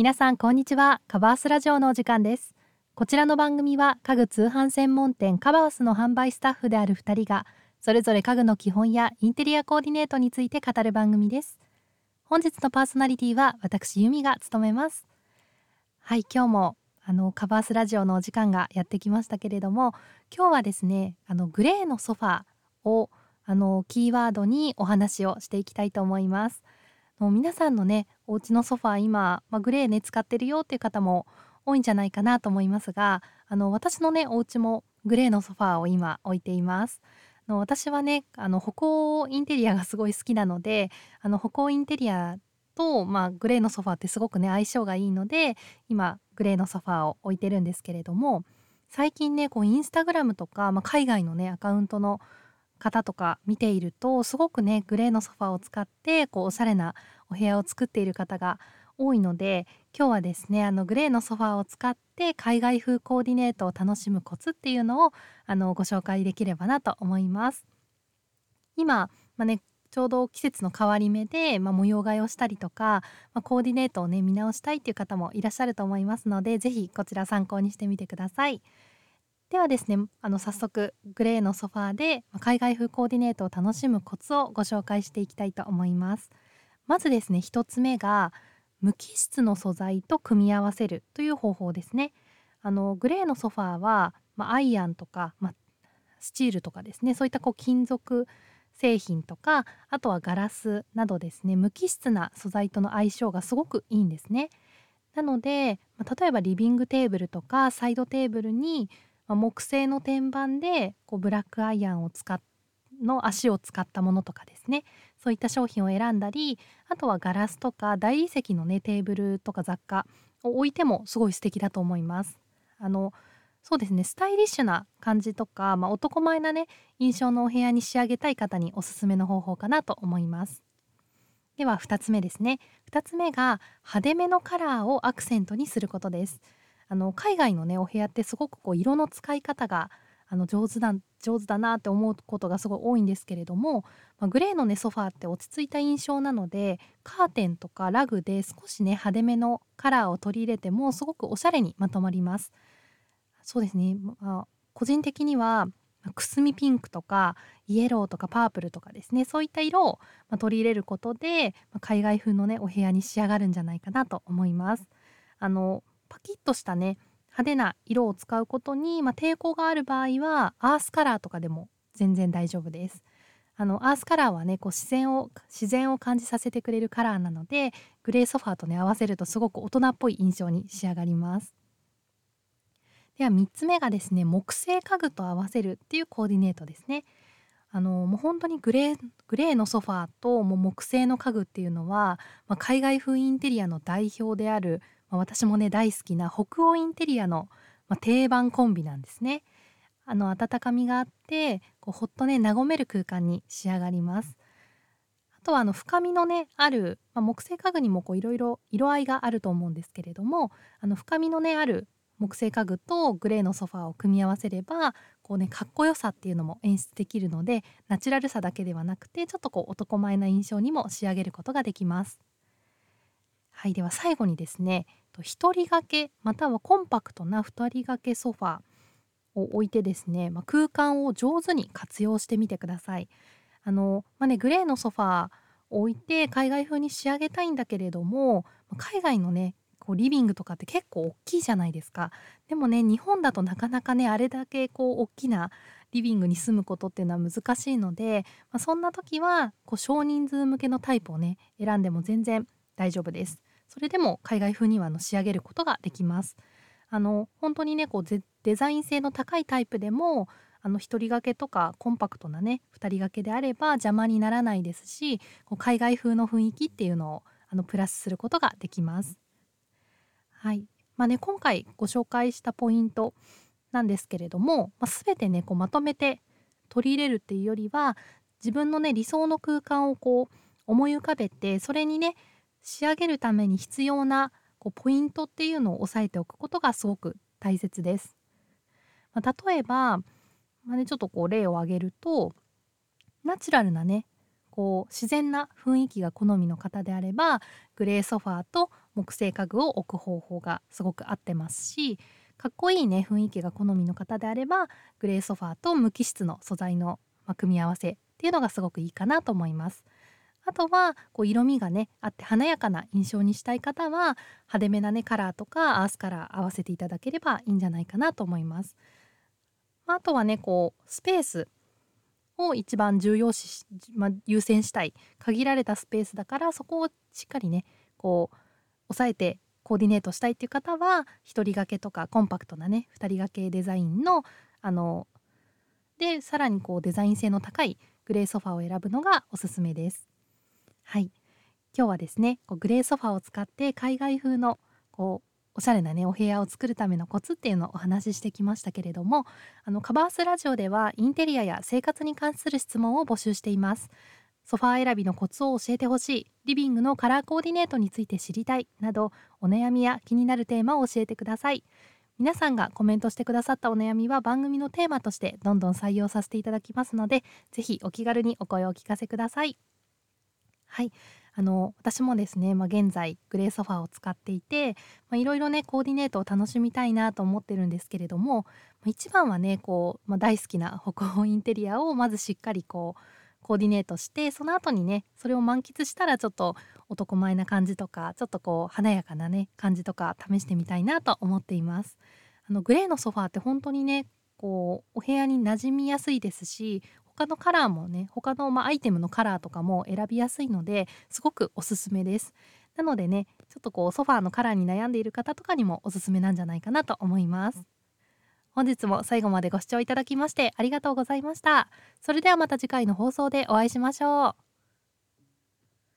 皆さんこんにちは。カバースラジオのお時間です。こちらの番組は家具通販専門店カバースの販売スタッフである2人がそれぞれ家具の基本やインテリアコーディネートについて語る番組です。本日のパーソナリティは私由美が務めます。はい今日もあのカバースラジオのお時間がやってきましたけれども今日はですねあのグレーのソファーをあのキーワードにお話をしていきたいと思います。もう皆さんのねお家のソファー今、まあ、グレーね使ってるよっていう方も多いんじゃないかなと思いますがあの私のねお家もグレーのソファーを今置いています。の私はねあの歩行インテリアがすごい好きなのであの歩行インテリアと、まあ、グレーのソファーってすごくね相性がいいので今グレーのソファーを置いてるんですけれども最近ねこうインスタグラムとか、まあ、海外のねアカウントの方とか見ているとすごくねグレーのソファーを使ってこうおしゃれなお部屋を作っている方が多いので今日はですねあのグレーのソファーを使って海外風コーディネートを楽しむコツっていうのをあのご紹介できればなと思います。今、まあね、ちょうど季節の変わり目で、まあ、模様替えをしたりとか、まあ、コーディネートをね見直したいっていう方もいらっしゃると思いますので是非こちら参考にしてみてください。ではですねあの早速グレーのソファーで海外風コーディネートを楽しむコツをご紹介していきたいと思いますまずですね1つ目が無機質の素材と組み合わせるという方法ですね。あのグレーのソファーは、まあ、アイアンとか、まあ、スチールとかですね。そういったこう金属製品とかあとはガラスなどですね。無機質な素材との相性がすごくいいんですね。なので、まあ、例えばリビングテーブルとかサイドテーブルにまあ、木製の天板でこうブラックアイアンを使っの足を使ったものとかですねそういった商品を選んだりあとはガラスとか大理石のねテーブルとか雑貨を置いてもすごい素敵だと思います。あのそうですねスタイリッシュな感じとか、まあ、男前なね印象のお部屋に仕上げたい方におすすめの方法かなと思います。では2つ目ですね2つ目が派手めのカラーをアクセントにすることです。あの海外のねお部屋ってすごくこう色の使い方があの上手だ上手だなって思うことがすごい多いんですけれども、まあ、グレーのねソファーって落ち着いた印象なのでカーテンとかラグで少しね派手めのカラーを取り入れてもすごくおしゃれにまとまります。そうですね、まあ、個人的にはくすみピンクとかイエローとかパープルとかですね。そういった色を取り入れることで海外風のねお部屋に仕上がるんじゃないかなと思います。あのパキッとしたね派手な色を使うことに、まあ、抵抗がある場合はアースカラーとかでも全然大丈夫です。あのアースカラーはねこう自然を自然を感じさせてくれるカラーなのでグレーソファーとね合わせるとすごく大人っぽい印象に仕上がります。では3つ目がですね木製家具と合わせるっていうコーディネートですね。あのもう本当にグレーグレーのソファーともう木製の家具っていうのは、まあ、海外風インテリアの代表であるまあ、私もね大好きな北欧インテリアの、まあ、定番コンビなんですね。あの温かみがあってこうほっとね和める空間に仕上がります。あとはあの深みのねある、まあ、木製家具にもいろいろ色合いがあると思うんですけれどもあの深みのねある木製家具とグレーのソファーを組み合わせればこうねかっこよさっていうのも演出できるのでナチュラルさだけではなくてちょっとこう男前な印象にも仕上げることができます。はいでは最後にですね1人掛けまたはコンパクトな2人掛けソファーを置いてですね、まあ、空間を上手に活用してみてください。あのまあね、グレーのソファー置いて海外風に仕上げたいんだけれども海外のねこうリビングとかって結構大きいじゃないですかでもね日本だとなかなかねあれだけこう大きなリビングに住むことっていうのは難しいので、まあ、そんな時はこう少人数向けのタイプをね選んでも全然大丈夫です。それでも海外風にはあの仕上げることができます。あの本当にねこうデザイン性の高いタイプでもあの1人掛けとかコンパクトなね2人掛けであれば邪魔にならないですしこう海外風の雰囲気っていうのをあのプラスすることができます。はいまあね、今回ご紹介したポイントなんですけれども、まあ、全てねこうまとめて取り入れるっていうよりは自分のね理想の空間をこう思い浮かべてそれにね仕上げるために必要なこうポイントっていうのを押さえておくことがすごく大切です。まあ、例えば、まあね、ちょっとこう例を挙げるとナチュラルなねこう自然な雰囲気が好みの方であればグレーソファーと木製家具を置く方法がすごく合ってますしかっこいいね雰囲気が好みの方であればグレーソファーと無機質の素材の組み合わせっていうのがすごくいいかなと思います。あとはこう色味がねあって華やかな印象にしたい方は派手めなねカラーとかアースカラー合わせていただければいいんじゃないかなと思います。あとはねこうスペースを一番重要視し、まあ、優先したい限られたスペースだからそこをしっかりねこう抑えてコーディネートしたいっていう方は1人掛けとかコンパクトなね2人掛けデザインのあのでさらにこうデザイン性の高いグレーソファーを選ぶのがおすすめです。はい今日はですねこうグレーソファーを使って海外風のこうおしゃれなねお部屋を作るためのコツっていうのをお話ししてきましたけれどもあのカバースラジオではインテリアや生活に関する質問を募集していますソファー選びのコツを教えてほしい。リビングのカラーコーディネートについて知りたい。などお悩みや気になるテーマを教えてください。皆さんがコメントしてくださったお悩みは番組のテーマとしてどんどん採用させていただきますのでぜひお気軽にお声をお聞かせください。はい。あの私もですね、まあ、現在グレーソファーを使っていていろいろねコーディネートを楽しみたいなと思ってるんですけれども、まあ、一番はねこう、まあ、大好きな北欧インテリアをまずしっかりこうコーディネートしてその後にねそれを満喫したらちょっと男前な感じとかちょっとこう華やかなね感じとか試してみたいなと思っています。あのグレーのソファーって本当にねこうお部屋に馴染みやすいですし他のカラーもね他のまアイテムのカラーとかも選びやすいのですごくおすすめですなのでねちょっとこうソファーのカラーに悩んでいる方とかにもおすすめなんじゃないかなと思います本日も最後までご視聴いただきましてありがとうございました。それではまた次回の放送でお会いしましょう。